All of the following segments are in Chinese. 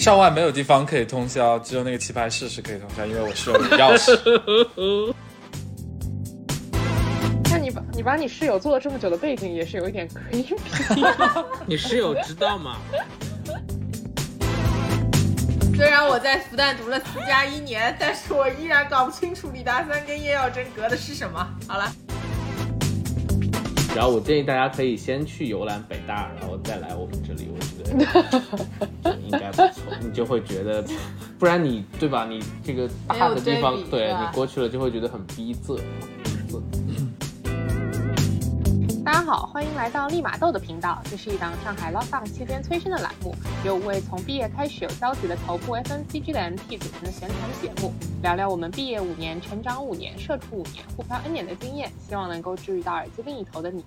上外没有地方可以通宵，只有那个棋牌室是可以通宵，因为我室友有钥匙。那你把你把你室友做了这么久的背景也是有一点 creepy。你室友知道吗？虽然我在复旦读了四加一年，但是我依然搞不清楚李大三跟叶耀真隔的是什么。好了，然后我建议大家可以先去游览北大，然后再来我们这里，我觉得 应该不错，你就会觉得，不然你对吧？你这个大的地方对对你过去了就会觉得很逼仄。大家好，欢迎来到立马豆的频道。这是一档上海 lockdown 期间催生的栏目，由五位从毕业开始有交集的头部 FMCG 的 MT 组成的闲谈节目，聊聊我们毕业五年、成长五年、社畜五年、互漂 N 年的经验，希望能够治愈到耳机另一头的你。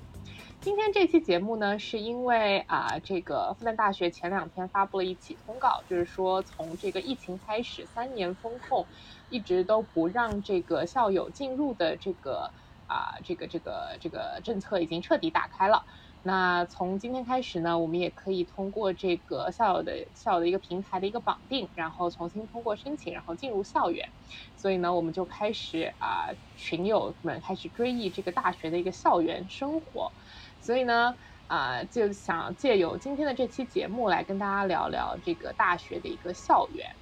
今天这期节目呢，是因为啊、这个复旦大学前两天发布了一起通告，就是说从这个疫情开始，三年封控，一直都不让这个校友进入的这个啊、这个这个这个政策已经彻底打开了。那从今天开始呢，我们也可以通过这个校友的校友的一个平台的一个绑定，然后重新通过申请，然后进入校园。所以呢，我们就开始啊、群友们开始追忆这个大学的一个校园生活。所以呢，啊、就想借由今天的这期节目来跟大家聊聊这个大学的一个校园。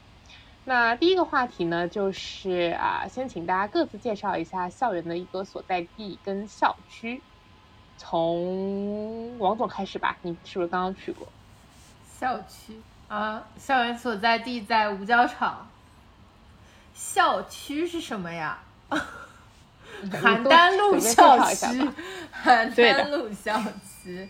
那第一个话题呢，就是啊，先请大家各自介绍一下校园的一个所在地跟校区。从王总开始吧，你是不是刚刚去过？校区啊，校园所在地在五角场。校区是什么呀？邯郸路校区，邯 郸路校区，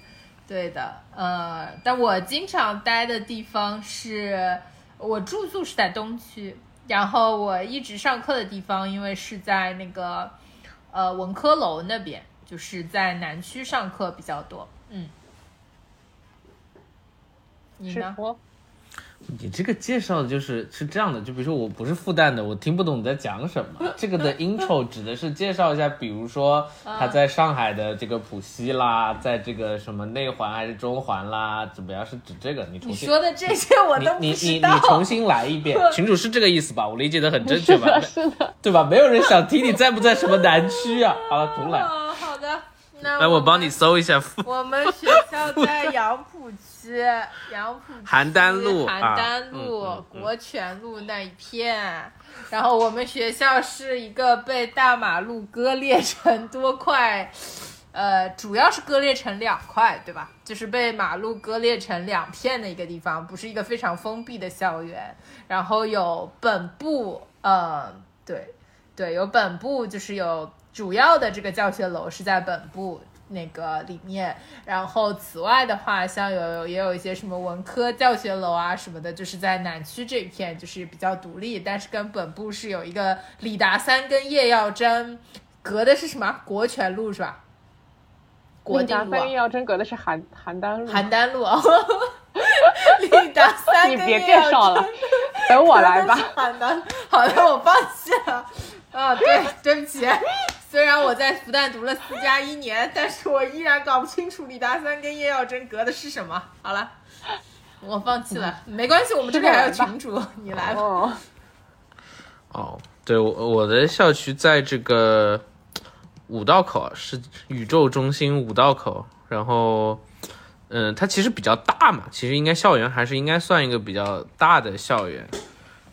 对的，呃，但我经常待的地方是，我住宿是在东区，然后我一直上课的地方，因为是在那个呃文科楼那边，就是在南区上课比较多，嗯，你呢？你这个介绍的就是是这样的，就比如说我不是复旦的，我听不懂你在讲什么。这个的 intro 指的是介绍一下，比如说他在上海的这个浦西啦，在这个什么内环还是中环啦，怎么样？是指这个？你重新你说的这些我都不你你你。重新来一遍，群主是这个意思吧？我理解的很正确吧？是的，对吧？没有人想听你在不在什么南区啊？好了，重来。哦，好的，那来，我帮你。搜一下复我们学校在杨浦区，杨浦区邯郸路邯啊郸路、嗯嗯嗯国权路那一片。然后我们学校是一个被大马路割裂成多块，呃，主要是割裂成两块，对吧？就是被马路割裂成两片的一个地方，不是一个非常封闭的校园。然后有本部，呃，对，对，有本部，就是有主要的这个教学楼是在本部那个里面，然后此外的话，像有也有一些什么文科教学楼啊什么的，就是在南区这一片就是比较独立，但是跟本部是有一个李达三跟叶耀真隔的是什么国权路是吧？国 立达定路、啊三、叶耀真隔的是邯邯郸路。邯郸路啊，李达三你别介绍了，等我来吧。邯郸，好的，我放弃了。啊，对，对不起。虽然我在复旦读了四加一年，但是我依然搞不清楚李达三跟叶耀真隔的是什么。好了，我放弃了，没关系，我们这边还有群主，你来吧。哦，哦，对，我我的校区在这个五道口，啊是宇宙中心五道口。然后，嗯，它其实比较大嘛，其实应该校园还是应该算一个比较大的校园。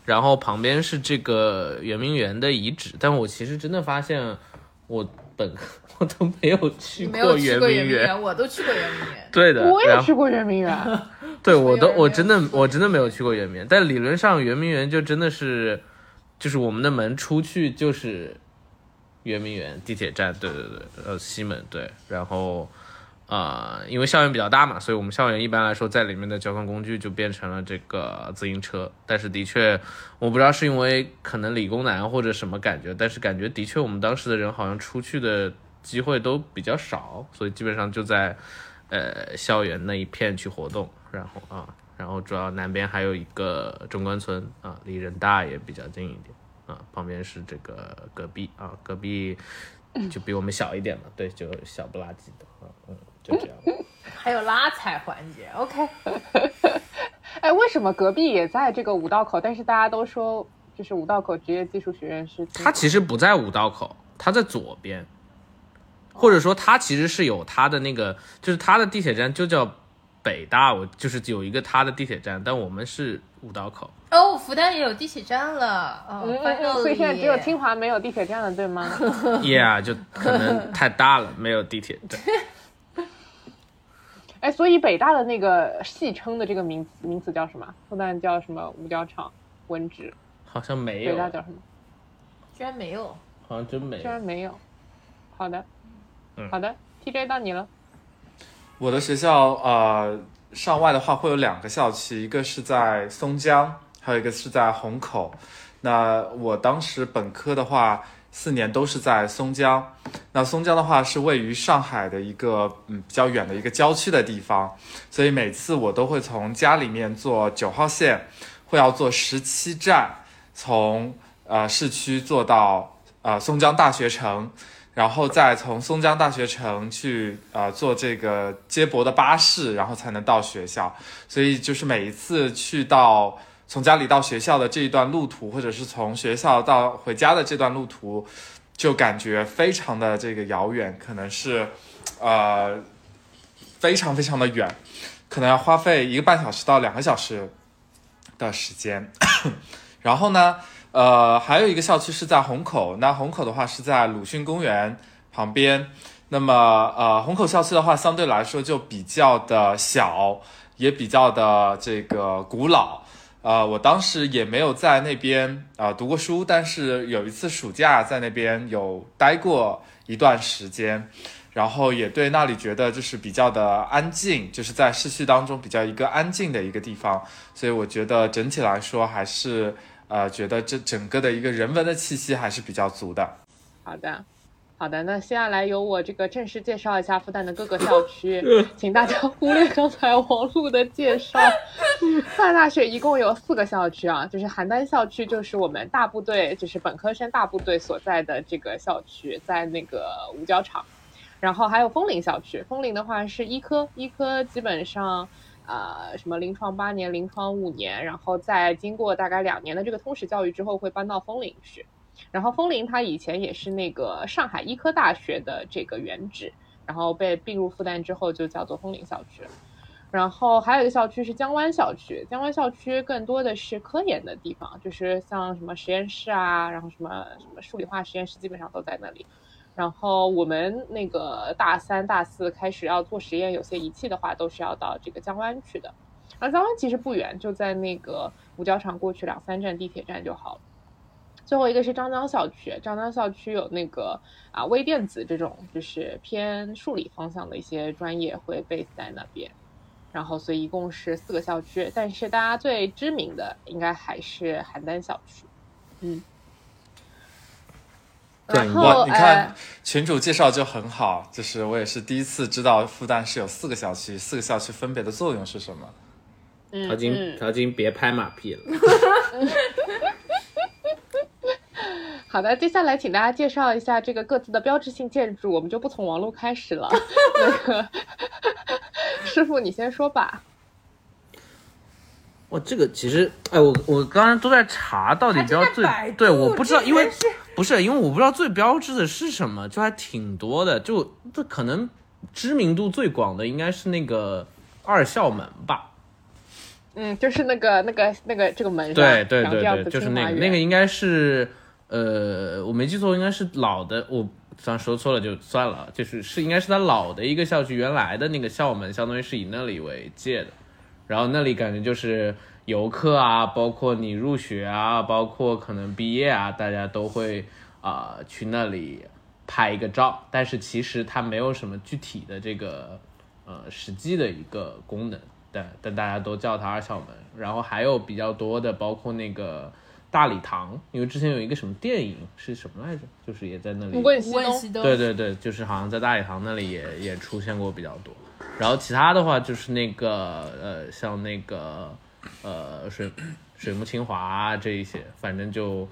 然后旁边是这个圆明园的遗址，但我其实真的发现，我本科 我都没有去你没有去过圆明园，我都去过圆明园。对的，我也去过圆明园。对，我都我真的我真的没有去过圆明园，但理论上圆明园就真的是，就是我们的门出去就是圆明园地铁站，对对对，呃西门对，然后呃因为校园比较大嘛，所以我们校园一般来说在里面的交通工具就变成了这个自行车，但是的确我不知道是因为可能理工男或者什么感觉，但是感觉的确我们当时的人好像出去的机会都比较少，所以基本上就在。呃校园那一片去活动，然后啊，然后主要南边还有一个中关村啊，离人大也比较近一点啊，旁边是这个隔壁啊，隔壁就比我们小一点嘛，对，就小不拉几的啊，嗯，就这样。还有拉踩环节，OK。哎，为什么隔壁也在这个五道口，但是大家都说就是五道口职业技术学院是？它其实不在五道口，它在左边，或者说它其实是有它的那个，就是它的地铁站就叫北大，我就是有一个它的地铁站，但我们是五道口。哦，复旦也有地铁站了，哦所以现在只有清华没有地铁站了，对吗？Yeah，就可能太大了，没有地铁站。哎，所以北大的那个戏称的这个名词名词叫什么？复旦叫什么？五角场、文职，好像没有，北大叫什么？居然没有。好像真没有。居然没有。好的，嗯好的，TJ 到你了。我的学校呃上外的话会有两个校区，一个是在松江，还有一个是在虹口。那我当时本科的话，四年都是在松江。那松江的话是位于上海的一个嗯比较远的一个郊区的地方，所以每次我都会从家里面坐九号线，会要坐十七站，从呃市区坐到呃松江大学城。然后再从松江大学城去呃坐这个接驳的巴士，然后才能到学校。所以就是每一次去到从家里到学校的这一段路途，或者是从学校到回家的这段路途，就感觉非常的这个遥远，可能是呃非常非常的远，可能要花费一个半小时到两个小时的时间。然后呢，呃，还有一个校区是在虹口，那虹口的话是在鲁迅公园旁边。那么，呃，虹口校区的话，相对来说就比较的小，也比较的这个古老。呃，我当时也没有在那边啊、读过书，但是有一次暑假在那边有待过一段时间，然后也对那里觉得就是比较的安静，就是在市区当中比较一个安静的一个地方，所以我觉得整体来说还是呃觉得这整个的一个人文的气息还是比较足的。好的，好的，那接下来由我这个正式介绍一下复旦的各个校区，请大家忽略刚才王璐的介绍。复旦大学一共有四个校区啊，就是邯郸校区，就是我们大部队，就是本科生大部队所在的这个校区，在那个五角场。然后还有枫林校区，枫林的话是医科，医科基本上。呃，什么临床八年、临床五年，然后在经过大概两年的这个通识教育之后，会搬到枫林去。然后枫林它以前也是那个上海医科大学的这个原址，然后被并入复旦之后就叫做枫林校区。然后还有一个校区是江湾校区，江湾校区更多的是科研的地方，就是像什么实验室啊，然后什么什么数理化实验室基本上都在那里。然后我们那个大三、大四开始要做实验，有些仪器的话都是要到这个江湾去的。而江湾其实不远，就在那个五角场过去两三站地铁站就好了。最后一个是张江校区，张江校区有那个啊微电子这种就是偏数理方向的一些专业会 base 在那边，然后所以一共是四个校区，但是大家最知名的应该还是邯郸校区，嗯。对然后，你看呃群主介绍就很好，就是我也是第一次知道复旦是有四个校区，四个校区分别的作用是什么。嗯陶晶，嗯，陶晶别拍马屁了。好的，接下来请大家介绍一下这个各自的标志性建筑，我们就不从王璐开始了。那个 师傅，你先说吧。哇，这个其实，哎，我我刚刚都在查到底标最对，我不知道，因为不是因为我不知道最标志的是什么，就还挺多的，就这可能知名度最广的应该是那个二校门吧？嗯，就是那个那个那个这个门上，对对对对，就是那个那个应该是呃，我没记错，应该是老的，我虽然说错了就算了，就是是应该是他老的一个校区，原来的那个校门，相当于是以那里为界的。然后那里感觉就是游客啊，包括你入学啊，包括可能毕业啊，大家都会啊、去那里拍一个照。但是其实它没有什么具体的这个呃实际的一个功能，但但大家都叫它二校门。然后还有比较多的，包括那个大礼堂，因为之前有一个什么电影是什么来着，就是也在那里。对对对，就是好像在大礼堂那里也也出现过比较多。然后其他的话就是那个呃，像那个呃水水木清华啊这一些，反正就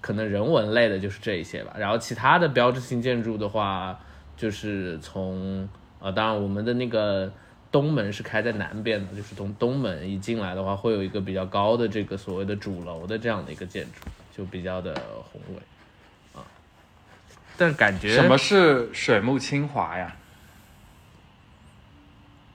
可能人文类的就是这一些吧。然后其他的标志性建筑的话，就是从呃，当然我们的那个东门是开在南边的，就是从东门一进来的话，会有一个比较高的这个所谓的主楼的这样的一个建筑，就比较的宏伟啊。但感觉什么是水木清华呀？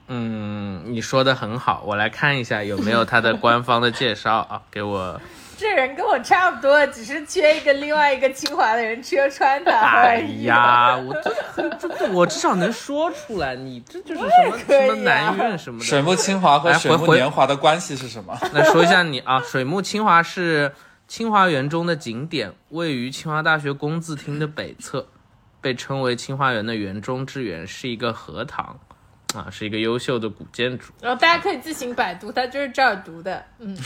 嗯，你说的很好，我来看一下有没有它的官方的介绍啊，给我。这人跟我差不多，只是缺一个另外一个清华的人车穿的而哎。呀，我这很这这我至少能说出来，你这就是什么、啊什么南苑什么的。水木清华和水木年华的关系是什么？来说一下你啊，水木清华是清华园中的景点，位于清华大学工字厅的北侧，被称为清华园的园中之园，是一个荷塘，啊，是一个优秀的古建筑。然后大家可以自行百度，它就是这儿读的。嗯，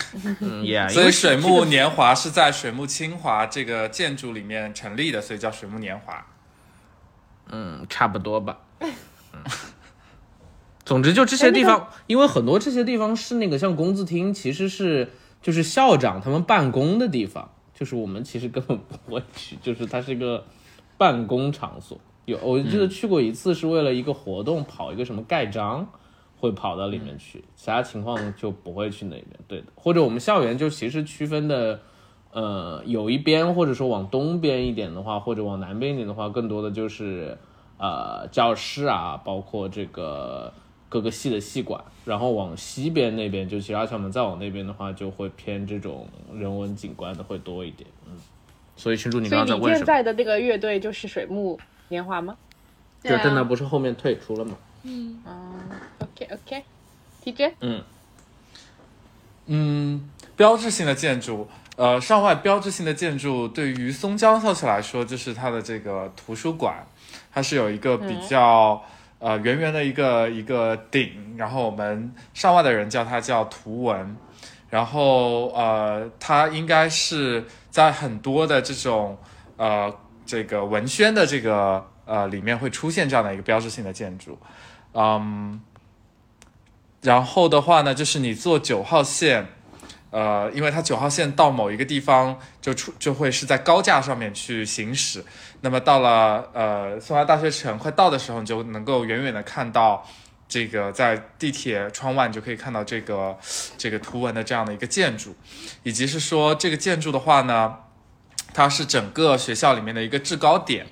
嗯，yeah，所以水木年华是在水木清华这个建筑里面成立的，所以叫水木年华。嗯，差不多吧。嗯，总之就这些地方，因为很多这些地方是那个像工字厅，其实是就是校长他们办公的地方，就是我们其实根本不会去，就是它是一个办公场所。有我记得去过一次，是为了一个活动跑一个什么盖章，会跑到里面去，其他情况就不会去那边。对的，或者我们校园就其实区分的。呃，有一边或者说往东边一点的话，或者往南边一点的话，更多的就是呃教室啊，包括这个各个系的系馆。然后往西边那边，就其他校门再往那边的话，就会偏这种人文景观的会多一点。嗯，所以群主你所以你现刚刚在问什么？在的那个乐队就是水木年华吗？就但他不是后面退出了吗？嗯，OK OK，TJ，嗯，嗯，标志性的建筑，呃，上外标志性的建筑对于松江校区来说，就是它的这个图书馆，它是有一个比较、呃圆圆的一个一个顶，然后我们上外的人叫它叫图文，然后呃，它应该是在很多的这种呃这个文宣的这个呃里面会出现这样的一个标志性的建筑，嗯。然后的话呢，就是你坐九号线，呃，因为它九号线到某一个地方就出就会是在高架上面去行驶，那么到了呃松花大学城快到的时候，你就能够远远的看到这个在地铁窗外你就可以看到这个这个图文的这样的一个建筑，以及是说这个建筑的话呢，它是整个学校里面的一个制高点，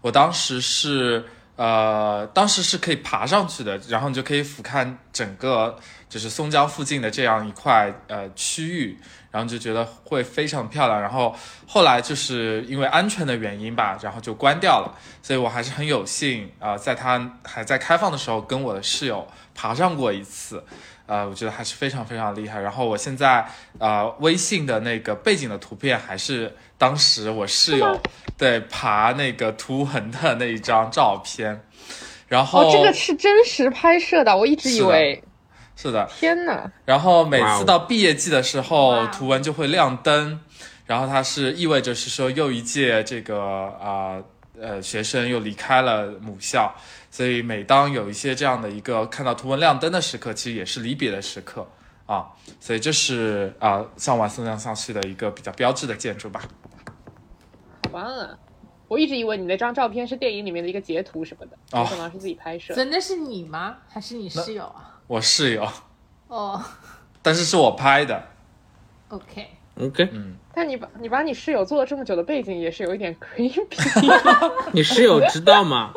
我当时是。呃，当时是可以爬上去的，然后你就可以俯瞰整个就是松江附近的这样一块呃区域，然后就觉得会非常漂亮。然后后来就是因为安全的原因吧，然后就关掉了。所以我还是很有幸啊、呃在它还在开放的时候，跟我的室友爬上过一次。呃，我觉得还是非常非常厉害。然后我现在呃微信的那个背景的图片还是当时我室友 对爬那个图痕的那一张照片。然后、哦，这个是真实拍摄的，我一直以为，是的，天哪，然后每次到毕业季的时候图文就会亮灯，然后它是意味着是说又一届这个啊呃学生又离开了母校，所以每当有一些这样的一个看到图文亮灯的时刻，其实也是离别的时刻啊，所以这是啊向往松江校区的一个比较标志的建筑吧。好棒啊！我一直以为你那张照片是电影里面的一个截图什么的，哦没想到是自己拍摄。真的是你吗？还是你室友啊？我室友，哦但是是我拍的，，OK，OK，嗯但你把你把你室友做了这么久的背景，也是有一点 creepy。你室友知道吗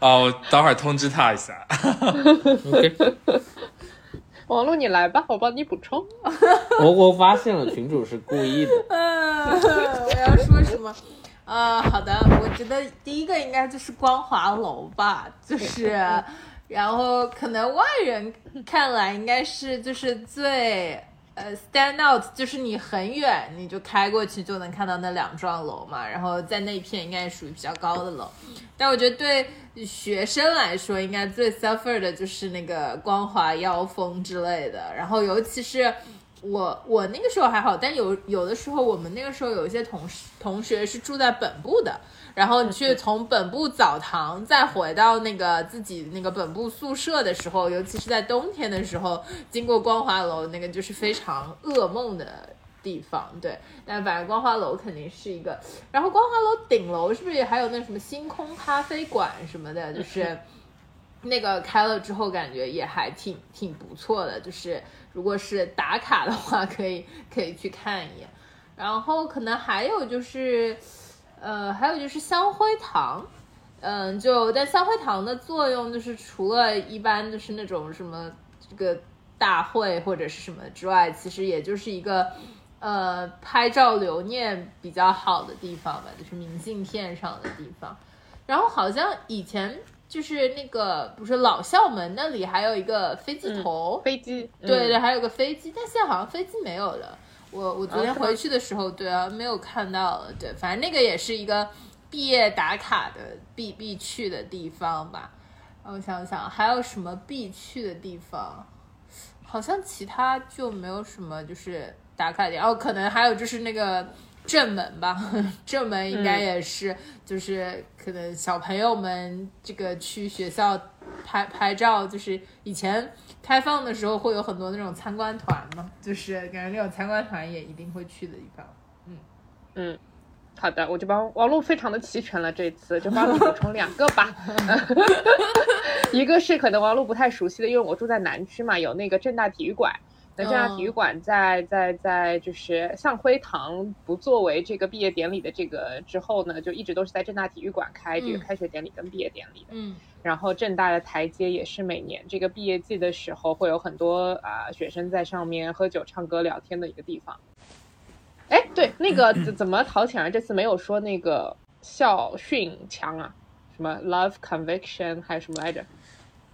啊，我 等会儿通知他一下。？OK，王璐，你来吧，我帮你补充。我我发现了，群主是故意的。嗯，我要说什么？啊，好的，我觉得第一个应该就是光华楼吧，就是，然后可能外人看来应该是就是最呃 stand out，就是你很远你就开过去就能看到那两幢楼嘛，然后在那一片应该属于比较高的楼，但我觉得对学生来说，应该最 suffer 的就是那个光华妖风之类的，然后尤其是。我我那个时候还好，但有有的时候我们那个时候有一些同事同学是住在本部的，然后你去从本部澡堂再回到那个自己那个本部宿舍的时候，尤其是在冬天的时候，经过光华楼，那个就是非常噩梦的地方。对，但反正光华楼肯定是一个，然后光华楼顶楼是不是也还有那什么星空咖啡馆什么的？就是。那个开了之后，感觉也还挺挺不错的。就是如果是打卡的话，可以可以去看一眼。然后可能还有就是，呃，还有就是香灰堂，嗯，就但香灰堂的作用就是除了一般就是那种什么这个大会或者是什么之外，其实也就是一个呃拍照留念比较好的地方吧，就是明信片上的地方。然后好像以前就是那个不是老校门那里还有一个飞机头，飞机，对对，嗯，还有个飞机，但现在好像飞机没有了。我我昨天回去的时候，对啊，没有看到了。对，反正那个也是一个毕业打卡的必必去的地方吧。让我想想，还有什么必去的地方？好像其他就没有什么就是打卡点。哦，可能还有就是那个正门吧，正门应该也是，就是可能小朋友们这个去学校拍拍照，就是以前开放的时候会有很多那种参观团嘛，就是感觉那种参观团也一定会去的地方。嗯嗯。好的，我就帮王璐非常的齐全了，这次就帮你补充两个吧。一个是可能王璐不太熟悉的，因为我住在南区嘛，有那个正大体育馆。那正大体育馆在在在就是向辉堂不作为这个毕业典礼的这个之后呢，就一直都是在正大体育馆开这个嗯开学典礼跟毕业典礼的。嗯然后正大的台阶也是每年这个毕业季的时候会有很多啊、学生在上面喝酒、唱歌、聊天的一个地方。哎，对，那个怎怎么陶潜儿这次没有说那个校训墙啊？什么 love conviction 还是什么来着？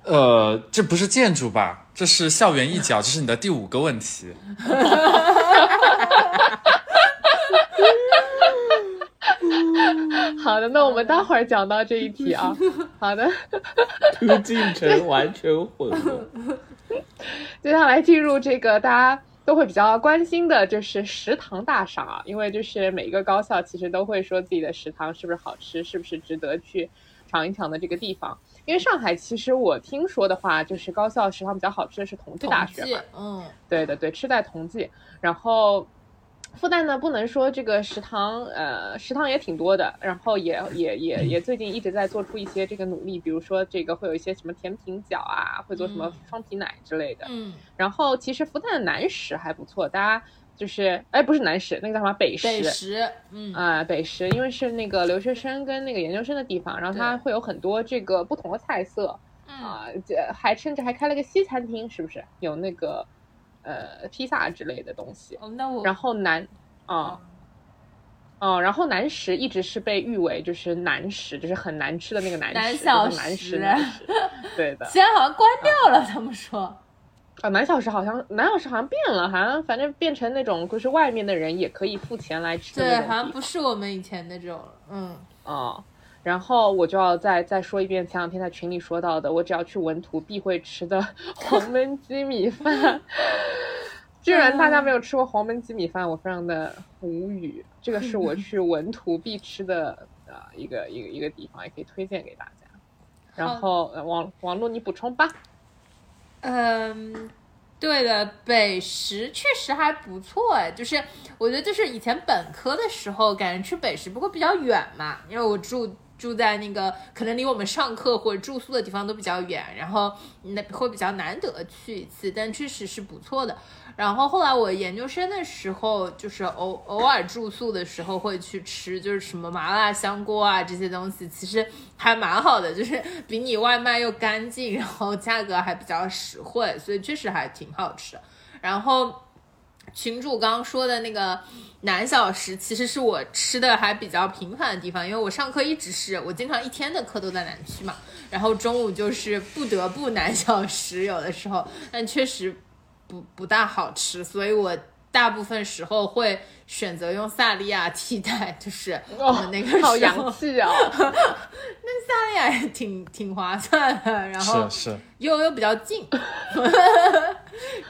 呃，这不是建筑吧？这是校园一角，这是你的第五个问题。好的，那我们待会儿讲到这一题啊。好的，这个进程完全混了。接下来进入这个大家都会比较关心的，就是食堂大赏啊，因为就是每个高校其实都会说自己的食堂是不是好吃，是不是值得去尝一尝的这个地方。因为上海其实我听说的话，就是高校食堂比较好吃的是同济大学嘛，嗯对的对，吃在同济，然后。复旦呢，不能说这个食堂，呃，食堂也挺多的，然后也也也也最近一直在做出一些这个努力，比如说这个会有一些什么甜品角啊，会做什么嗯双皮奶之类的，嗯，然后其实复旦的南食还不错，大家就是哎不是南食，那个叫什么北食北食，嗯啊、北食，因为是那个留学生跟那个研究生的地方，然后它会有很多这个不同的菜色嗯啊、这还甚至还开了个西餐厅，是不是有那个呃披萨之类的东西？哦，那我然后南啊。哦，然后南食一直是被誉为就是南食，就是很难吃的那个难食，南小就是难食食难食，对的。现在好像关掉了，他们说。啊，南小时好像南小时好像变了，好像反正变成那种就是外面的人也可以付钱来吃的对，好像不是我们以前那种了，嗯，哦。然后我就要再再说一遍前两天在群里说到的，我只要去文图必会吃的 黄焖鸡米饭。居然大家没有吃过黄焖鸡米饭，我非常的无语。这个是我去文图必吃的呃一个一个一个地方，也可以推荐给大家。然后呃网网络你补充吧。嗯，对的，北食确实还不错哎，就是我觉得就是以前本科的时候，感觉去北食不过比较远嘛，因为我住住在那个可能离我们上课或者住宿的地方都比较远，然后那会比较难得去一次，但确实是不错的。然后后来我研究生的时候，就是偶偶尔住宿的时候会去吃，就是什么麻辣香锅啊这些东西，其实还蛮好的，就是比你外卖又干净，然后价格还比较实惠，所以确实还挺好吃的。然后群主刚刚说的那个南小食，其实是我吃的还比较频繁的地方，因为我上课一直是我经常一天的课都在南区嘛，然后中午就是不得不南小食，有的时候，但确实不不大好吃，所以我大部分时候会选择用萨莉亚替代，就是我们那个时候、哦好洋气啊！那萨莉亚也挺挺划算的，然后是是，又又比较近，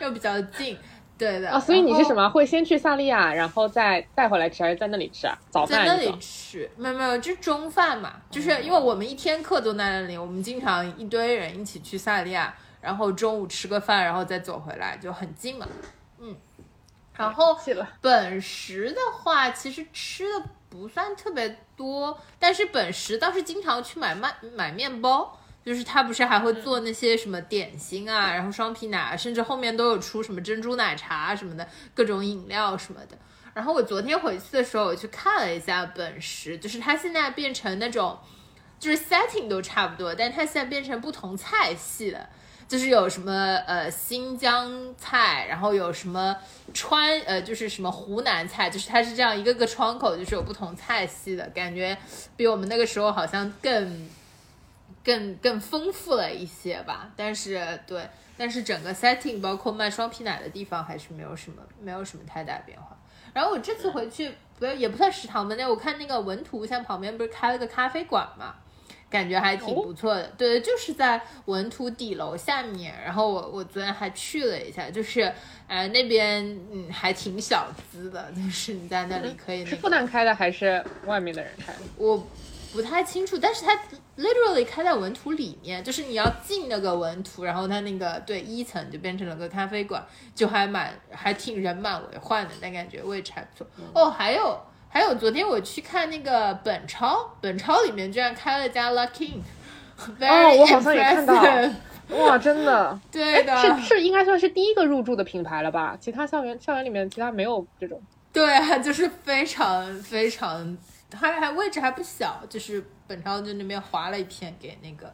又比较近，对的。啊，所以你是什么？会先去萨利亚，然后再带回来吃，还是在那里吃啊？早饭在那里吃，没有没有，就是中饭嘛，就是因为我们一天课都在那里，我们经常一堆人一起去萨利亚，然后中午吃个饭，然后再走回来，就很近嘛。嗯，然后。本食的话，其实吃的不算特别多，但是本食倒是经常去买麦买面包，就是他不是还会做那些什么点心啊，然后双皮奶，甚至后面都有出什么珍珠奶茶什么的各种饮料什么的。然后我昨天回去的时候，我去看了一下本食，就是它现在变成那种，就是 setting 都差不多，但它现在变成不同菜系了。就是有什么呃新疆菜，然后有什么川呃就是什么湖南菜，就是它是这样一个个窗口，就是有不同菜系的感觉，比我们那个时候好像更更更丰富了一些吧。但是对，但是整个 setting 包括卖双皮奶的地方还是没有什么没有什么太大变化。然后我这次回去不也不算食堂吧，那我看那个文图像旁边不是开了个咖啡馆嘛。感觉还挺不错的，对，就是在文图底楼下面。然后我我昨天还去了一下，就是呃那边嗯还挺小资的，就是你在那里可以。是复旦开的还是外面的人开的？我不太清楚，但是它 literally 开在文图里面，就是你要进那个文图，然后它那个对一层就变成了个咖啡馆，就还蛮还挺人满为患的，但感觉位置还不错。哦，还有。还有昨天我去看那个本超，本超里面居然开了家 Lucky，哦，我好像也看到，哇，真的，对的，是是应该算是第一个入驻的品牌了吧？其他校园校园里面其他没有这种，对，就是非常非常，还还位置还不小，就是本朝就那边划了一片给那个，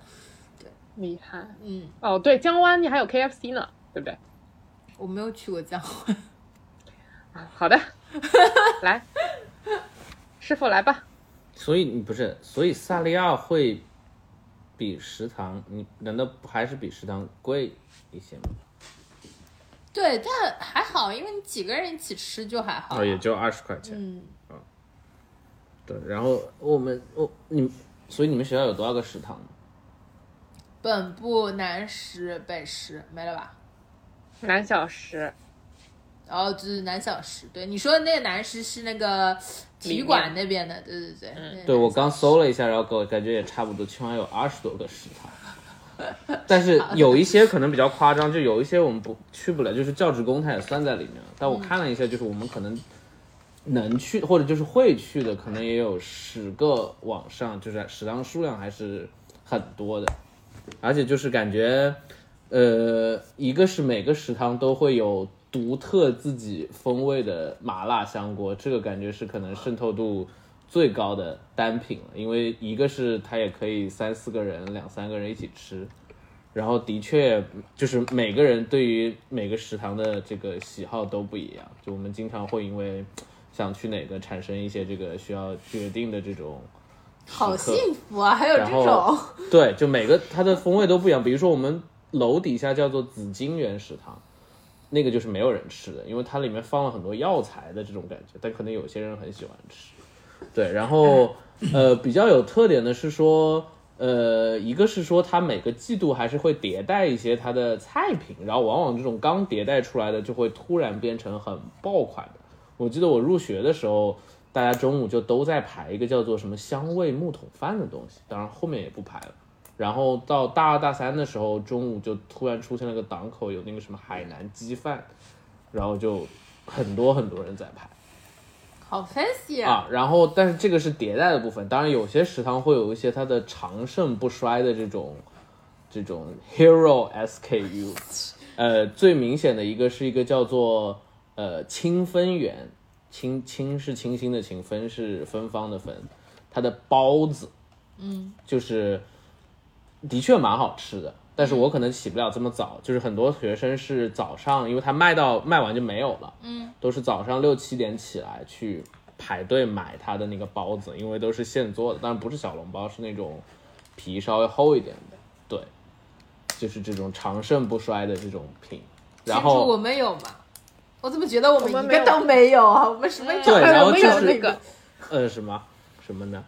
对，厉害，嗯，哦，对，江湾你还有 KFC 呢，对不对？我没有去过江湾，好的，来。师傅来吧。所以你不是，所以萨利亚会比食堂，你难道不还是比食堂贵一些吗？对，但还好，因为你几个人一起吃就还好。哦，也就二十块钱。嗯。然后我们我你，所以你们学校有多少个食堂？本部、南食、北食没了吧？南小食。然后就是南小食，对你说的那个南食是那个体育馆那边的，对对对。嗯，对我刚搜了一下，然后给我感觉也差不多，起码有二十多个食堂。但是有一些可能比较夸张，就有一些我们不去不了，就是教职工他也算在里面。但我看了一下，就是我们可能能去或者就是会去的，可能也有十个往上，就是食堂数量还是很多的。而且就是感觉，呃，一个是每个食堂都会有。独特自己风味的麻辣香锅，这个感觉是可能渗透度最高的单品了。因为一个是它也可以三四个人、两三个人一起吃，然后的确就是每个人对于每个食堂的这个喜好都不一样。就我们经常会因为想去哪个产生一些这个需要决定的这种，好幸福啊！还有这种对，就每个它的风味都不一样。比如说我们楼底下叫做紫金园食堂。那个就是没有人吃的，因为它里面放了很多药材的这种感觉，但可能有些人很喜欢吃。对，然后呃比较有特点的是说，呃一个是说它每个季度还是会迭代一些它的菜品，然后往往这种刚迭代出来的就会突然变成很爆款的。我记得我入学的时候，大家中午就都在排一个叫做什么香味木桶饭的东西，当然后面也不排了。然后到大二大三的时候，中午就突然出现了个档口，有那个什么海南鸡饭，然后就很多很多人在排，好 fancy 啊！然后但是这个是迭代的部分，当然有些食堂会有一些它的长盛不衰的这种这种 hero SKU，呃，最明显的一个是一个叫做呃清芬园，清清是清新的清，芬是芬芳的芬，它的包子，嗯，就是。的确蛮好吃的，但是我可能起不了这么早，就是很多学生是早上，因为他卖到卖完就没有了，嗯，都是早上六七点起来去排队买他的那个包子，因为都是现做的，但不是小笼包，是那种皮稍微厚一点的，对，就是这种长盛不衰的这种品。然后我们有吗？我怎么觉得我们一个都没有啊？我们什么？对，然后就是那个，呃，什么什么呢？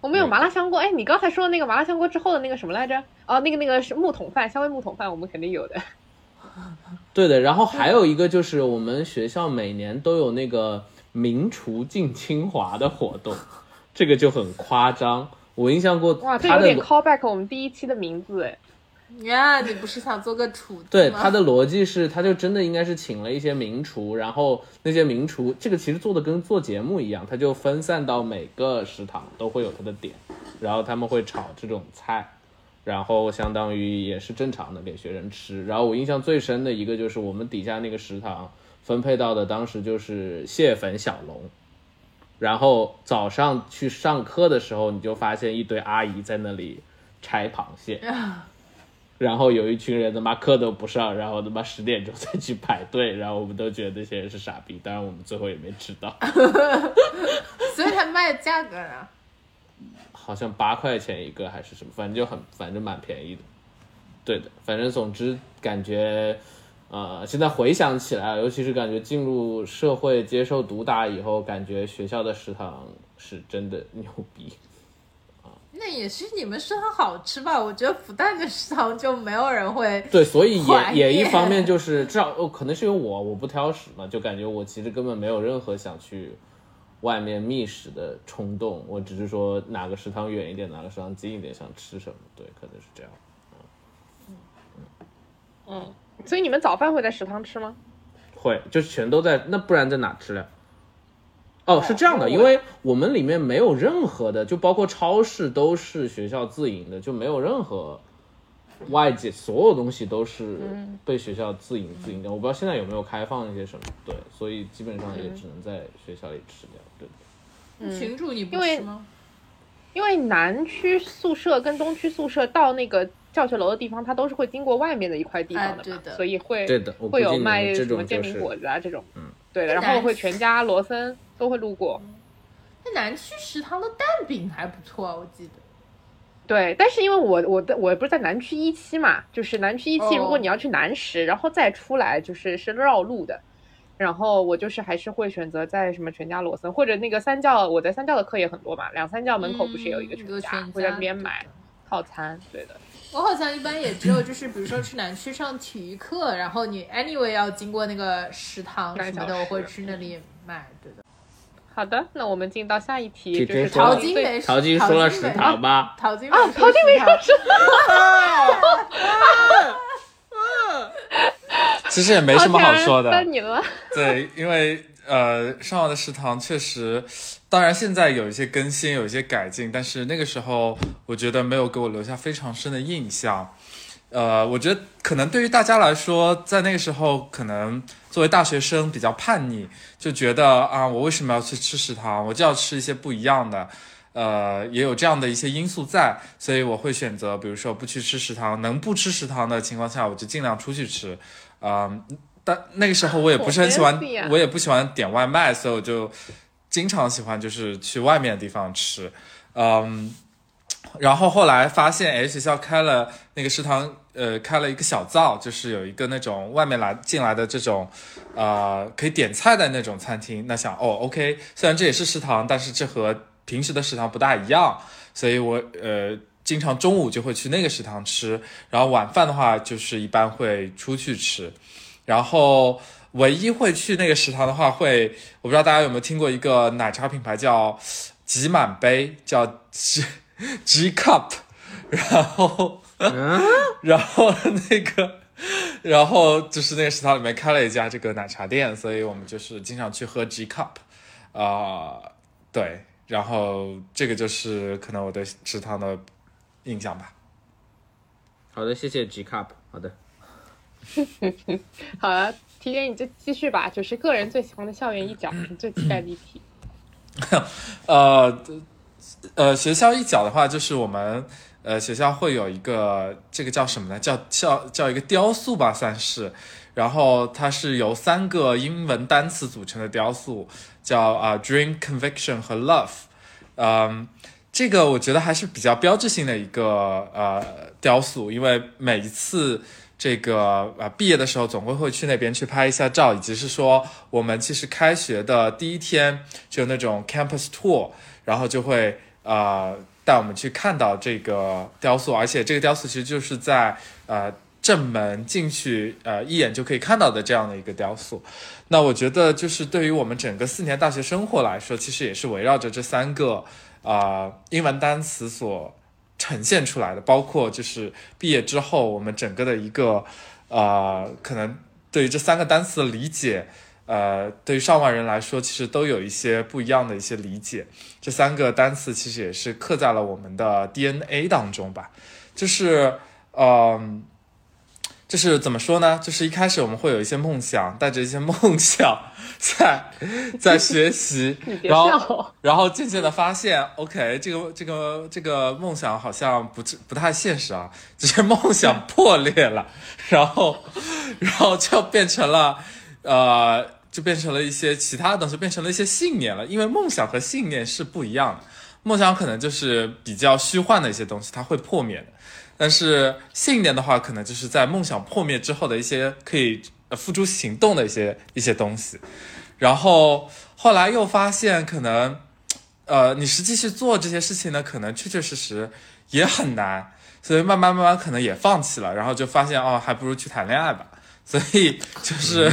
我们有麻辣香锅，哎，你刚才说的那个麻辣香锅之后的那个什么来着？哦，那个那个是木桶饭，香味木桶饭，我们肯定有的。对的，然后还有一个就是我们学校每年都有那个名厨进清华的活动，这个就很夸张。我印象过，哇，这有点 call back 我们第一期的名字哎。呀，你不是想做个厨子对，他的逻辑是，他就真的应该是请了一些名厨，然后那些名厨，这个其实做的跟做节目一样，他就分散到每个食堂都会有他的点，然后他们会炒这种菜，然后相当于也是正常的给学生吃。然后我印象最深的一个就是我们底下那个食堂分配到的，当时就是蟹粉小龙。然后早上去上课的时候，你就发现一堆阿姨在那里拆螃蟹，然后有一群人他妈课都不上，然后他妈十点钟再去排队，然后我们都觉得那些人是傻逼，当然我们最后也没吃到，所以他卖的价格呢？好像八块钱一个还是什么，反正就很反正蛮便宜的。对的，反正总之感觉，呃，现在回想起来，尤其是感觉进入社会接受毒打以后，感觉学校的食堂是真的牛逼。那也是你们食堂好吃吧？我觉得复旦的食堂就没有人会。对，所以也也一方面就是至少哦，可能是因为我我不挑食嘛，就感觉我其实根本没有任何想去外面觅食的冲动，我只是说哪个食堂远一点，哪个食堂近一点，想吃什么，对，可能是这样。嗯嗯，所以你们早饭会在食堂吃吗？会，就全都在，那不然在哪吃了？哦，是这样的，因为我们里面没有任何的，就包括超市都是学校自营的，就没有任何外界，所有东西都是被学校自营自营的。我不知道现在有没有开放一些什么，对，所以基本上也只能在学校里吃掉，对。群主你不因为吃吗？因为南区宿舍跟东区宿舍到那个教学楼的地方，它都是会经过外面的一块地方的嘛，哎对的。所以会对的会有卖这什么煎饼种就是果子啊这种，嗯，对的，然后会全家、罗森都会路过，那南区食堂的蛋饼还不错啊，我记得。对，但是因为我我的我不是在南区一期嘛，就是南区一期，哦如果你要去南石，然后再出来就是是绕路的，然后我就是还是会选择在什么全家、罗森或者那个三教，我在三教的课也很多嘛，两三教门口不是有一个全家，全会在那边买套餐，对的。我好像一般也只有就是，比如说去南区上体育课，然后你 anyway 要经过那个食堂什么的，我会去那里买。对的。好的，那我们进到下一题，提就是前说了淘最淘金没陶晶说了食淘金没堂吧，淘金啊，淘金没说是其实也没什么好说的。到你了。对，因为呃，上网的食堂确实，当然现在有一些更新，有一些改进，但是那个时候我觉得没有给我留下非常深的印象。呃，我觉得可能对于大家来说，在那个时候，可能作为大学生比较叛逆，就觉得啊，我为什么要去吃食堂？我就要吃一些不一样的。呃，也有这样的一些因素在，所以我会选择，比如说不去吃食堂，能不吃食堂的情况下，我就尽量出去吃。啊、但那个时候我也不是很喜欢我也不喜欢点外卖，所以我就经常喜欢就是去外面的地方吃。嗯，然后后来发现，哎，学校开了那个食堂，呃，开了一个小灶，就是有一个那种外面来进来的这种，呃，可以点菜的那种餐厅。那想，哦，OK，虽然这也是食堂，但是这和平时的食堂不大一样，所以我呃。经常中午就会去那个食堂吃，然后晚饭的话就是一般会出去吃，然后唯一会去那个食堂的话会，我不知道大家有没有听过一个奶茶品牌叫吉满杯，叫 G G Cup，然后 然后那个。然后就是那个食堂里面开了一家这个奶茶店，所以我们就是经常去喝 G Cup，啊、对，然后这个就是可能我对食堂的印象吧。好的，谢谢 G Cup，好的。好了，提点你就继续吧，就是个人最喜欢的校园一角，你最期待的一题。呃呃，学校一角的话，就是我们呃学校会有一个这个叫什么呢？叫叫叫一个雕塑吧，算是。然后它是由三个英文单词组成的雕塑，叫啊、Dream、Conviction 和 Love。嗯，这个我觉得还是比较标志性的一个呃雕塑，因为每一次这个呃毕业的时候，总会会去那边去拍一下照，以及是说我们其实开学的第一天就那种 campus tour，然后就会呃带我们去看到这个雕塑，而且这个雕塑其实就是在呃正门进去呃一眼就可以看到的这样的一个雕塑。那我觉得就是对于我们整个四年大学生活来说，其实也是围绕着这三个啊、英文单词所呈现出来的，包括就是毕业之后我们整个的一个呃，可能对于这三个单词的理解，呃，对于上万人来说，其实都有一些不一样的一些理解。这三个单词其实也是刻在了我们的 DNA 当中吧。就是嗯。就是怎么说呢？就是一开始我们会有一些梦想，带着一些梦想在在学习，然后然后渐渐的发现，OK，这个这个这个梦想好像不不太现实啊，这些梦想破裂了，然后然后就变成了呃，就变成了一些其他的东西，变成了一些信念了。因为梦想和信念是不一样的，梦想可能就是比较虚幻的一些东西，它会破灭的。但是信念的话，可能就是在梦想破灭之后的一些可以付诸行动的一些一些东西。然后后来又发现，可能，呃，你实际去做这些事情呢，可能确确实实也很难，所以慢慢慢慢可能也放弃了。然后就发现，哦，还不如去谈恋爱吧。所以就是，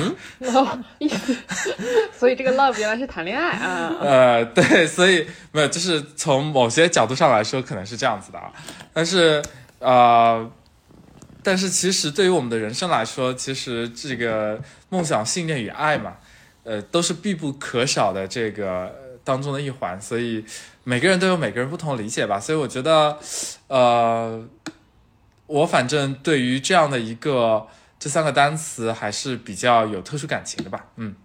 所以这个 love 原来是谈恋爱啊。呃，对，所以没有，就是从某些角度上来说，可能是这样子的啊，但是。啊，但是其实对于我们的人生来说，其实这个梦想、信念与爱嘛，呃，都是必不可少的这个当中的一环。所以每个人都有每个人不同的理解吧。所以我觉得，呃，我反正对于这样的一个这三个单词还是比较有特殊感情的吧。嗯。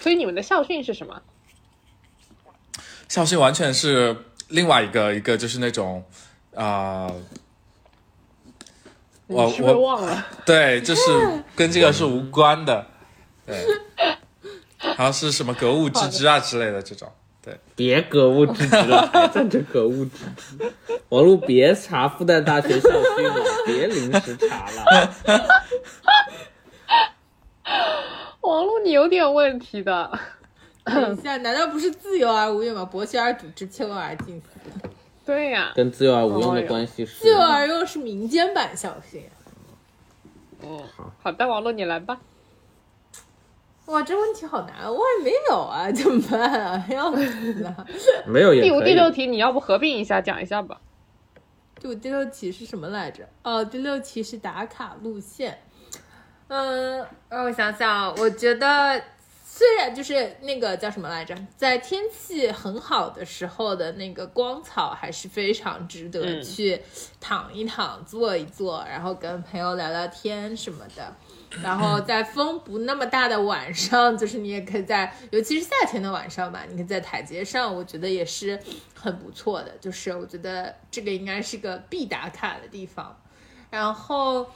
所以你们的校训是什么？校训完全是另外一个一个，就是那种。啊，我我忘了，对，就是跟这个是无关的，对，好像是什么格物致知啊之类的这种，对，别格物致知了，还在这格物致知，王璐别查复旦大学校区了，别临时查了，王璐你有点问题的，等一下，难道不是自由而无用吗？博学而笃之，秋而近思。对呀，跟自由而无用的关系是自由而用是民间版小学。哦，好好的，王璐你来吧。哇，这问题好难，我也没有啊，怎么办啊？要死了。没有第五、第六题，你要不合并一下讲一下吧？第五、第六题是什么来着？哦，第六题是打卡路线。嗯，让我想想，我觉得。虽然就是那个叫什么来着，在天气很好的时候的那个光草还是非常值得去躺一躺、坐一坐，然后跟朋友聊聊天什么的。然后在风不那么大的晚上，就是你也可以在，尤其是夏天的晚上吧，你可以在台阶上，我觉得也是很不错的。就是我觉得这个应该是个必打卡的地方。然后。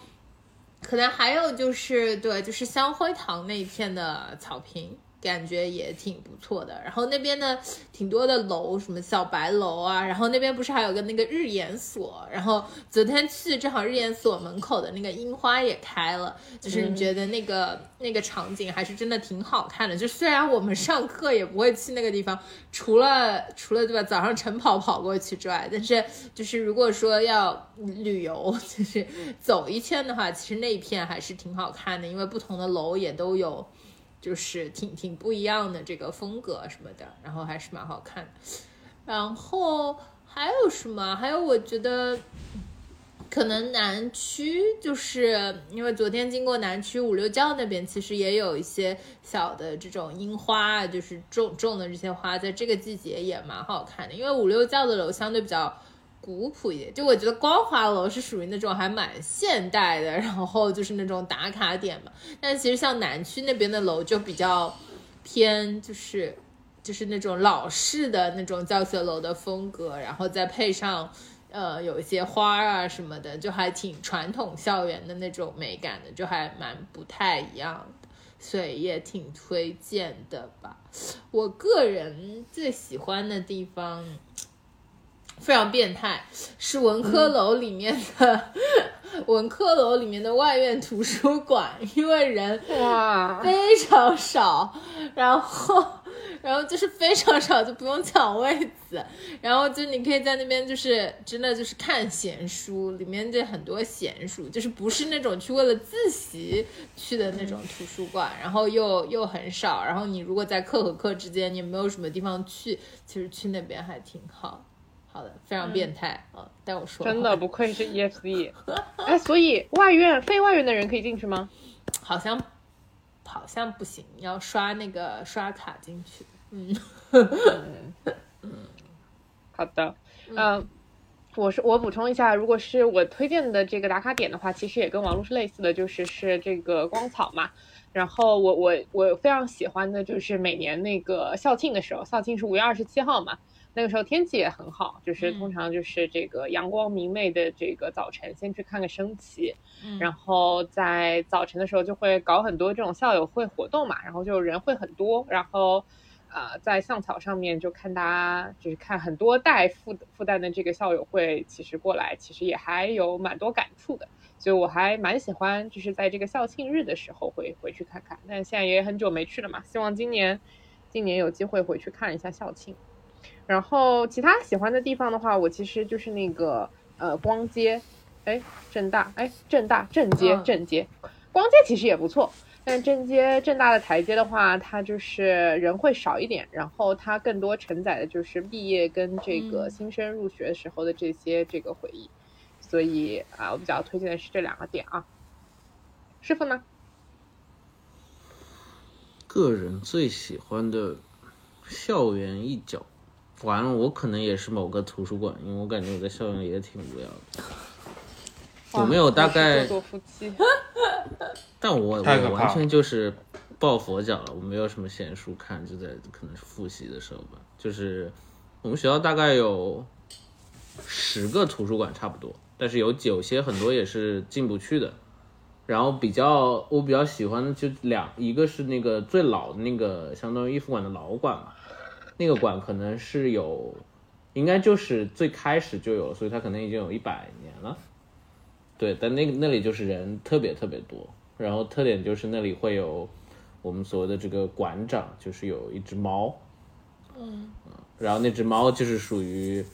可能还有就是对，就是香灰堂那一片的草坪。感觉也挺不错的，然后那边呢，挺多的楼，什么小白楼啊，然后那边不是还有个那个日研所，然后昨天去正好日研所门口的那个樱花也开了，就是你觉得那个那个场景还是真的挺好看的。就虽然我们上课也不会去那个地方，除了除了对吧，早上晨跑跑过去之外，但是就是如果说要旅游，就是走一圈的话，其实那一片还是挺好看的，因为不同的楼也都有。就是挺 挺不一样的这个风格什么的，然后还是蛮好看的。然后还有什么？还有我觉得可能南区，就是因为昨天经过南区五六教那边，其实也有一些小的这种樱花，就是种种的这些花，在这个季节也蛮好看的。因为五六教的楼相对比较。古朴一点，就我觉得光华楼是属于那种还蛮现代的，然后就是那种打卡点嘛。但其实像南区那边的楼就比较偏，就是就是那种老式的那种教学楼的风格，然后再配上呃有一些花啊什么的，就还挺传统校园的那种美感的，就还蛮不太一样的，所以也挺推荐的吧。我个人最喜欢的地方。非常变态，是文科楼里面的 文科楼里面的外院图书馆，因为人哇。非常少，然后 然后就是非常少，就不用抢位子，然后就你可以在那边就是真的就是看闲书，里面就很多闲书，就是不是那种去为了自习去的那种图书馆，然后又又很少，然后你如果在课和课之间你没有什么地方去，其实去那边还挺好。好的，非常变态啊！但我说真的不愧是 ESD，哎，所以外院非外院的人可以进去吗？好像好像不行，要刷那个刷卡进去。嗯嗯，好的，嗯，我是我补充一下，如果是我推荐的这个打卡点的话，其实也跟王璐是类似的，就是是这个光草嘛。然后我我我非常喜欢的就是每年那个校庆的时候，校庆是五月二十七号嘛，那个时候天气也很好，就是通常就是这个阳光明媚的这个早晨，先去看个升旗，然后在早晨的时候就会搞很多这种校友会活动嘛，然后就人会很多，然后。啊，在象草上面就看大家，就是看很多带复复旦的这个校友会，其实过来，其实也还有蛮多感触的，所以我还蛮喜欢，就是在这个校庆日的时候会回去看看。但现在也很久没去了嘛，希望今年今年有机会回去看一下校庆。然后其他喜欢的地方的话，我其实就是那个呃光街，哎正大，哎正大正街正街，光街其实也不错。但正街正大的台阶的话，它就是人会少一点，然后它更多承载的就是毕业跟这个新生入学时候的这些这个回忆，所以啊，我比较推荐的是这两个点啊。师傅呢？个人最喜欢的校园一角，完了，我可能也是某个图书馆，因为我感觉我在校园也挺无聊的。有没有大概？做夫妻。但我我完全就是抱佛脚了，我没有什么闲书看，就在可能是复习的时候吧。就是我们学校大概有十个图书馆差不多，但是有有些很多也是进不去的。然后比较我比较喜欢的就两，一个是那个最老的那个，相当于艺术馆的老馆嘛，那个馆可能是有，应该就是最开始就有，所以它可能已经有一百年了。对，但那那里就是人特别特别多。然后特点就是那里会有我们所谓的这个馆长，就是有一只猫，嗯，然后那只猫就是属于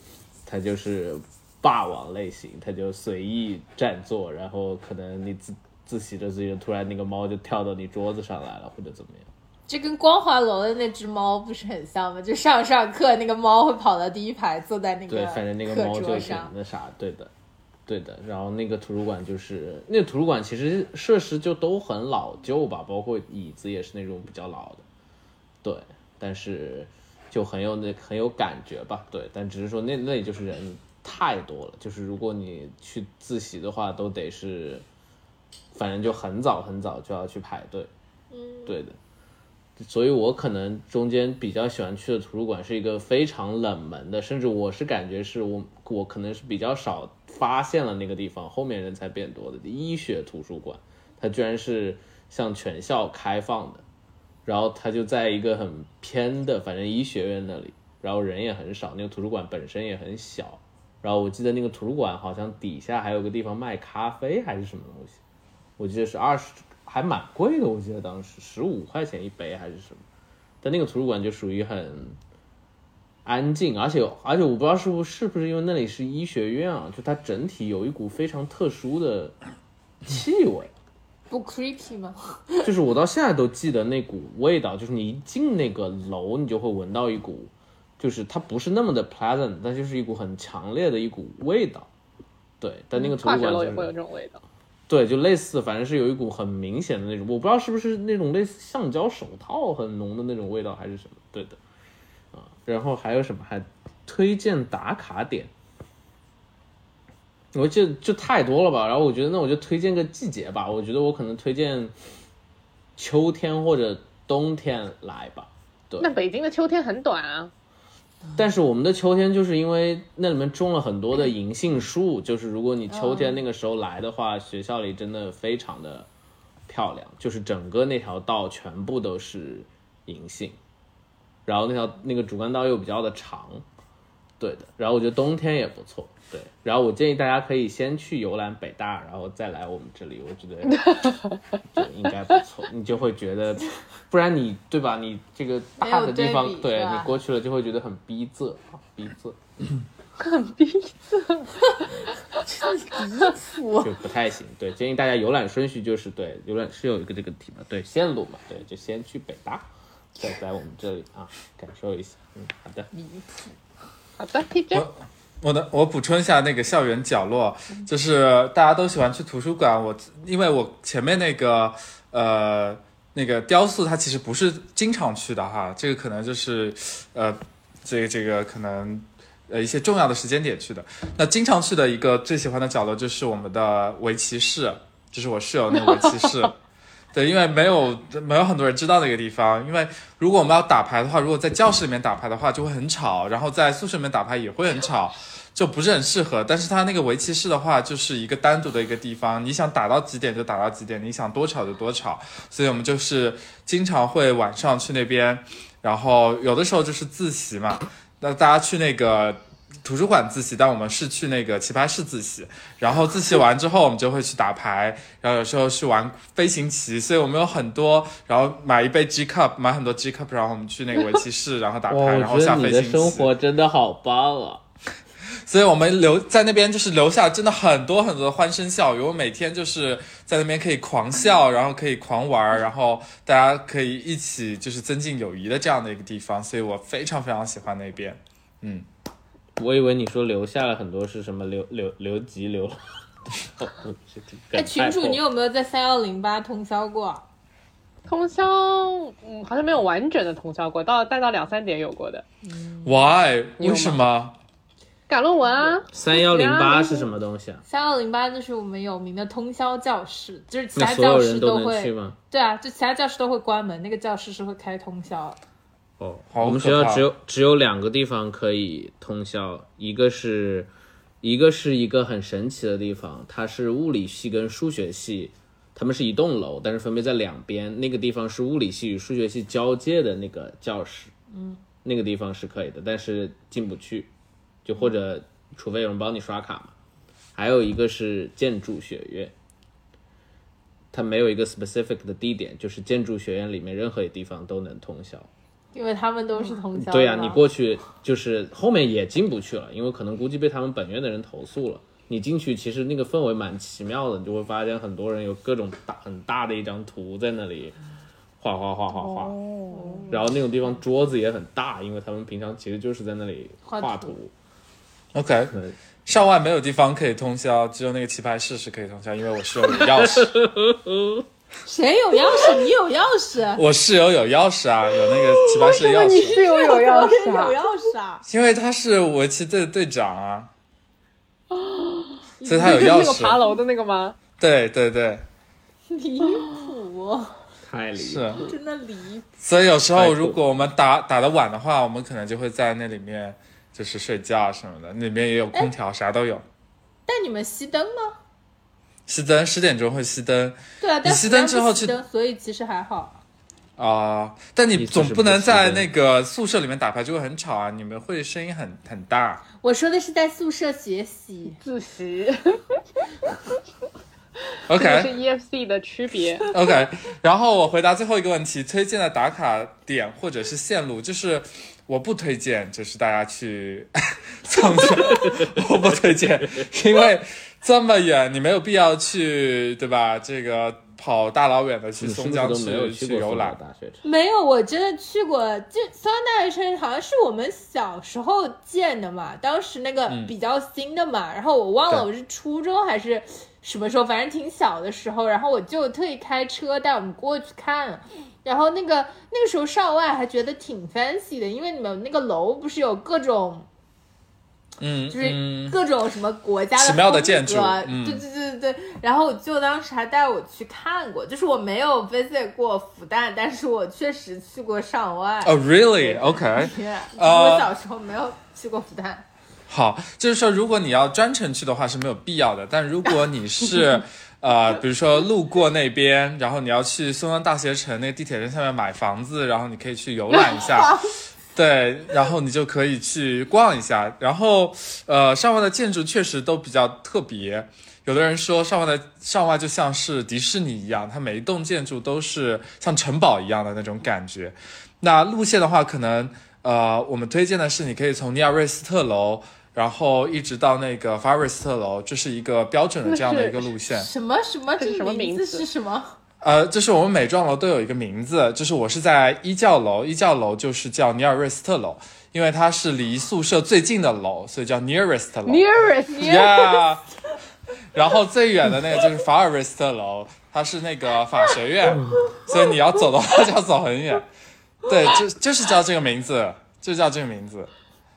它就是霸王类型，它就随意占座，然后可能你自自习着自习着，突然那个猫就跳到你桌子上来了，或者怎么样？这跟光华楼的那只猫不是很像吗？就上上课那个猫会跑到第一排，坐在那个对，反正那个猫就挺那啥，对的。对的，然后那个图书馆就是那个图书馆，其实设施就都很老旧吧，包括椅子也是那种比较老的，对，但是就很有那很有感觉吧，对，但只是说那那里就是人太多了，就是如果你去自习的话，都得是，反正就很早很早就要去排队，嗯，对的。所以，我可能中间比较喜欢去的图书馆是一个非常冷门的，甚至我是感觉是我我可能是比较少发现了那个地方，后面人才变多的医学图书馆，它居然是向全校开放的，然后它就在一个很偏的，反正医学院那里，然后人也很少，那个图书馆本身也很小，然后我记得那个图书馆好像底下还有个地方卖咖啡还是什么东西，我记得是二十。还蛮贵的，我记得当时十五块钱一杯还是什么，但那个图书馆就属于很安静，而且而且我不知道是不是不是因为那里是医学院啊，就它整体有一股非常特殊的气味，不 creepy 吗？就是我到现在都记得那股味道，就是你一进那个楼，你就会闻到一股，就是它不是那么的 pleasant，但就是一股很强烈的一股味道，对，但那个图书馆也会有这种味道。对，就类似，反正是有一股很明显的那种，我不知道是不是那种类似橡胶手套很浓的那种味道，还是什么。对的，啊，然后还有什么？还推荐打卡点，我记得就太多了吧。然后我觉得那我就推荐个季节吧，我觉得我可能推荐秋天或者冬天来吧。对，那北京的秋天很短啊。但是我们的秋天就是因为那里面种了很多的银杏树，就是如果你秋天那个时候来的话，学校里真的非常的漂亮，就是整个那条道全部都是银杏，然后那条那个主干道又比较的长，对的，然后我觉得冬天也不错。对，然后我建议大家可以先去游览北大，然后再来我们这里，我觉得 就应该不错。你就会觉得，不然你对吧？你这个大的地方，对你过去了就会觉得很逼仄啊，逼仄，很逼仄，就不太行。对，建议大家游览顺序就是对，游览是有一个这个题嘛，对，线路嘛，对，就先去北大，再在我们这里啊，感受一下。嗯，好的。离谱。好的，P J。我的我补充一下那个校园角落，就是大家都喜欢去图书馆。我因为我前面那个呃那个雕塑，它其实不是经常去的哈，这个可能就是呃这个这个可能呃一些重要的时间点去的。那经常去的一个最喜欢的角落就是我们的围棋室，就是我室友那个围棋室。对，因为没有没有很多人知道那个地方，因为如果我们要打牌的话，如果在教室里面打牌的话就会很吵，然后在宿舍里面打牌也会很吵，就不是很适合。但是它那个围棋室的话，就是一个单独的一个地方，你想打到几点就打到几点，你想多吵就多吵，所以我们就是经常会晚上去那边，然后有的时候就是自习嘛，那大家去那个。图书馆自习，但我们是去那个棋牌室自习。然后自习完之后，我们就会去打牌，然后有时候去玩飞行棋。所以我们有很多，然后买一杯 G cup，买很多 G cup，然后我们去那个围棋室，然后打牌，然后下飞行棋。生活真的好棒啊！所以我们留在那边就是留下真的很多很多的欢声笑语。我每天就是在那边可以狂笑，然后可以狂玩，然后大家可以一起就是增进友谊的这样的一个地方。所以我非常非常喜欢那边。嗯，我以为你说留下了很多是什么留留留级留，哎，群主，你有没有在三幺零八通宵过？通宵，嗯，好像没有完整的通宵过，到待到两三点有过的。Why？你有吗为什么？赶论文啊，三幺零八是什么东西啊？三幺零八就是我们有名的通宵教室，就是其他教室都会去吗？对啊，就其他教室都会关门，那个教室是会开通宵。哦，好我们学校只有只有两个地方可以通宵，一个是，一个是一个很神奇的地方，它是物理系跟数学系，他们是一栋楼，但是分别在两边。那个地方是物理系与数学系交界的那个教室，嗯，那个地方是可以的，但是进不去，就或者除非有人帮你刷卡嘛。还有一个是建筑学院，它没有一个 specific 的地点，就是建筑学院里面任何地方都能通宵。因为他们都是通宵对呀、嘛。你过去就是后面也进不去了，因为可能估计被他们本院的人投诉了。你进去其实那个氛围蛮奇妙的，你就会发现很多人有各种大很大的一张图在那里画画画画画，然后那种地方桌子也很大，因为他们平常其实就是在那里画图画图。OK，对。校外没有地方可以通宵，只有那个棋牌室是可以通宵，因为我室友有钥匙，谁有钥匙？你有钥匙？我室友有钥匙啊，有那个棋牌室的因为钥匙，你室友有钥匙有啊，钥匙啊！因为他是围棋队的队长啊，所以他有钥匙那个爬匙。楼的那个吗？对对对，离谱，太离谱是。真的离谱。所以有时候如果我们打打的晚的话，我们可能就会在那里面就是睡觉什么的，里面也有空调，啥都有。但你们熄灯吗？熄灯，十点钟会熄灯对啊，但熄灯之后去熄灯，所以其实还好。啊、但你总不能在那个宿舍里面打牌，就会很吵啊！你们会声音很很大。我说的是在宿舍学习。自习，OK 这是 EFC 的区别。OK，然后我回答最后一个问题，推荐的打卡点或者是线路，就是我不推荐，就是大家去 我不推荐，因为这么远，你没有必要去，对吧？这个跑大老远的去松江都没有去去游览。大学城？没有，我真的去过。就松江大学城好像是我们小时候建的嘛，当时那个比较新的嘛。然后我忘了我是初中还是什么时候，反正挺小的时候。然后我就特意开车带我们过去看。然后那个那个时候上外还觉得挺 fancy 的，因为你们那个楼不是有各种嗯，就是嗯各种什么国家的奇妙的建筑对对对对对。然后我舅当时还带我去看过，就是我没有 visit 过复旦，但是我确实去过上外。哦、r e a l l y o k 对，呃我小时候没有去过复旦。好，就是说，如果你要专程去的话是没有必要的，但如果你是 呃，比如说路过那边，然后你要去松江大学城那个地铁站下面买房子，然后你可以去游览一下，对，然后你就可以去逛一下。然后呃，上万的建筑确实都比较特别。有的人说上万的上外就像是迪士尼一样，它每一栋建筑都是像城堡一样的那种感觉。那路线的话，可能呃，我们推荐的是你可以从尼尔瑞斯特楼，然后一直到那个法瑞斯特楼，这是一个标准的这样的一个路线。什么什么？这什么名字是什么？呃，就是我们每幢楼都有一个名字，就是我是在一教楼，一教楼就是叫尼尔瑞斯特楼，因为它是离宿舍最近的楼，所以叫 nearest 楼。Nearest，Yeah，然后最远的那个就是法尔瑞斯特楼，它是那个法学院，所以你要走的话就要走很远。对，就就是叫这个名字，就叫这个名字。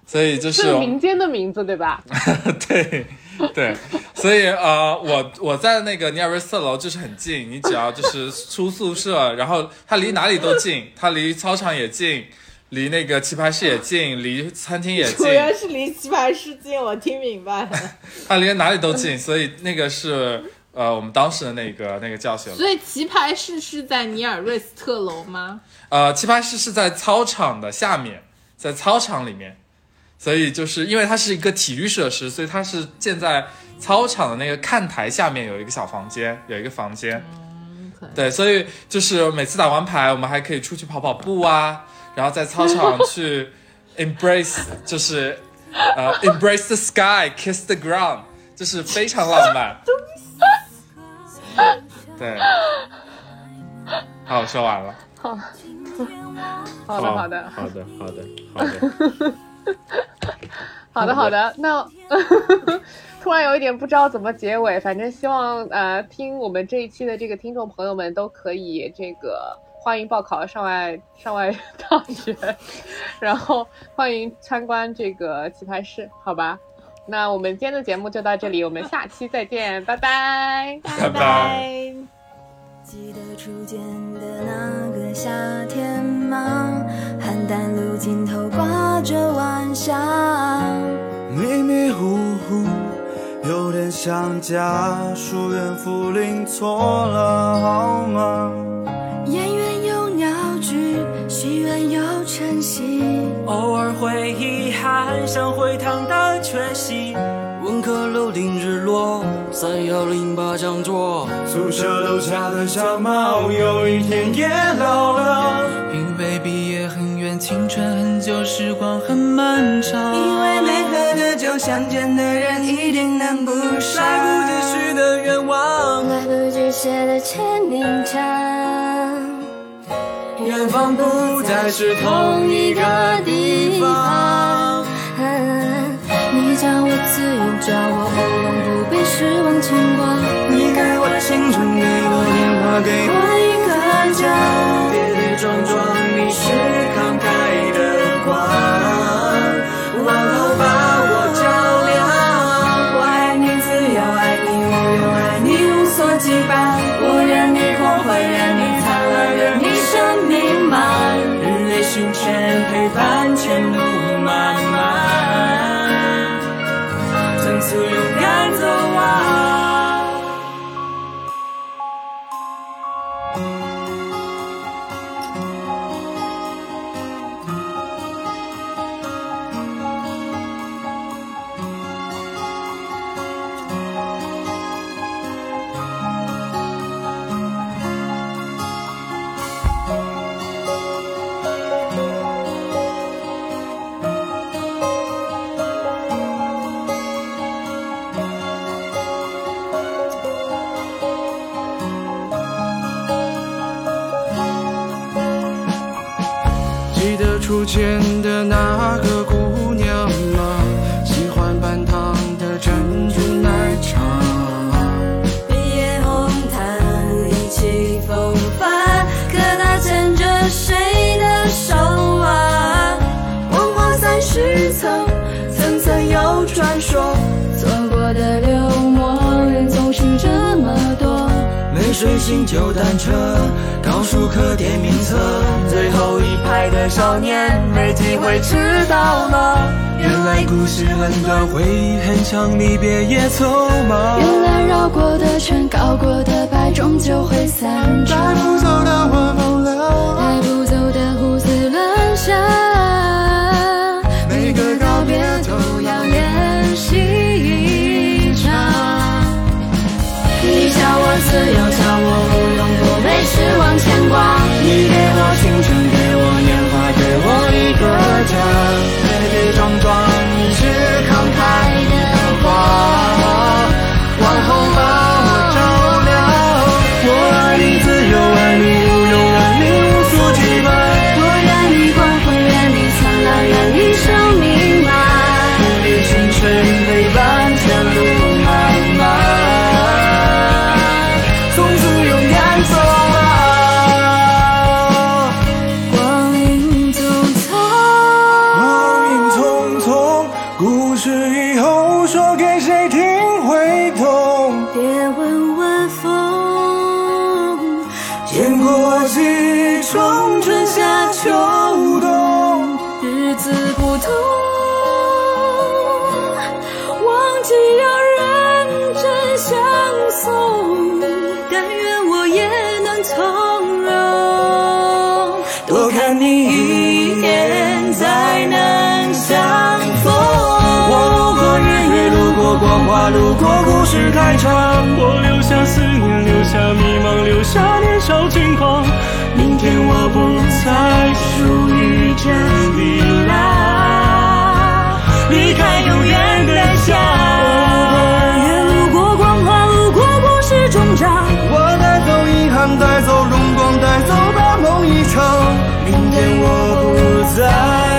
所以就是是民间的名字对吧？对 对，所以呃，我我在那个尼尔瑞斯特楼就是很近，你只要就是出宿舍，然后它离哪里都近，它离操场也近，离那个棋牌室也近，离餐厅也近主，要是离棋牌室近，我听明白了。它离哪里都近，所以那个是呃我们当时的那个那个教学楼。所以棋牌室是在尼尔瑞斯特楼吗？呃，棋牌室是在操场的下面，在操场里面，所以就是因为它是一个体育设施，所以它是建在操场的那个看台下面有一个小房间，有一个房间。对，所以就是每次打完牌，我们还可以出去跑跑步啊，然后在操场去 embrace，就是呃 embrace the sky，kiss the ground，就是非常浪漫。对，好，我说完了。好的，好的，好的，好的，好的。好的，好的。那 突然有一点不知道怎么结尾，反正希望呃听我们这一期的这个听众朋友们都可以这个欢迎报考上外上外大学，然后欢迎参观这个棋牌室，好吧？那我们今天的节目就到这里，我们下期再见，拜拜。拜拜。记得初见的那个夏天吗？邯郸路尽头挂着晚霞。迷迷糊糊，有点想家。疏远茯苓错了好吗。燕园有鸟居，戏院有晨曦。偶尔会遗憾，想回趟的缺席。文科楼顶日落，三幺零八讲座。宿舍楼下的小猫，有一天也老了。因为毕业很远，青春很久，时光很漫长。因为没喝的酒，想见的人一定能不上。来不及许的愿望，来不及写的签名墙。远方不再是同一个地方。你叫我自由，叫我无用，不被失望牵挂。你给我青春，给我年华，给我一个家。跌跌撞撞，你是慷慨的光，往后把我照亮。我爱你自由，爱你无用，爱你无所羁绊。我愿你破坏，任你灿烂，愿你生命满。日夜星辰陪伴，前路层，层层有传说，错过的流沫人总是这么多。没睡醒就单车，高数课点名册，最后一排的少年没机会迟到了。原来故事很短，回忆很长，离别也匆忙。原来绕过的圈，告过的白，终究会散带。不走的晚风了，带不走的胡思乱想，不被失望牵挂。你给我青春，你一眼才能相逢。我路过日月，路过光华，路过故事开场。我留下思念，留下迷茫，留下年少轻狂。明天我不再属于这。里了，离开永远的家。我路过光华，路过故事终章。我带走遗憾，带走。在。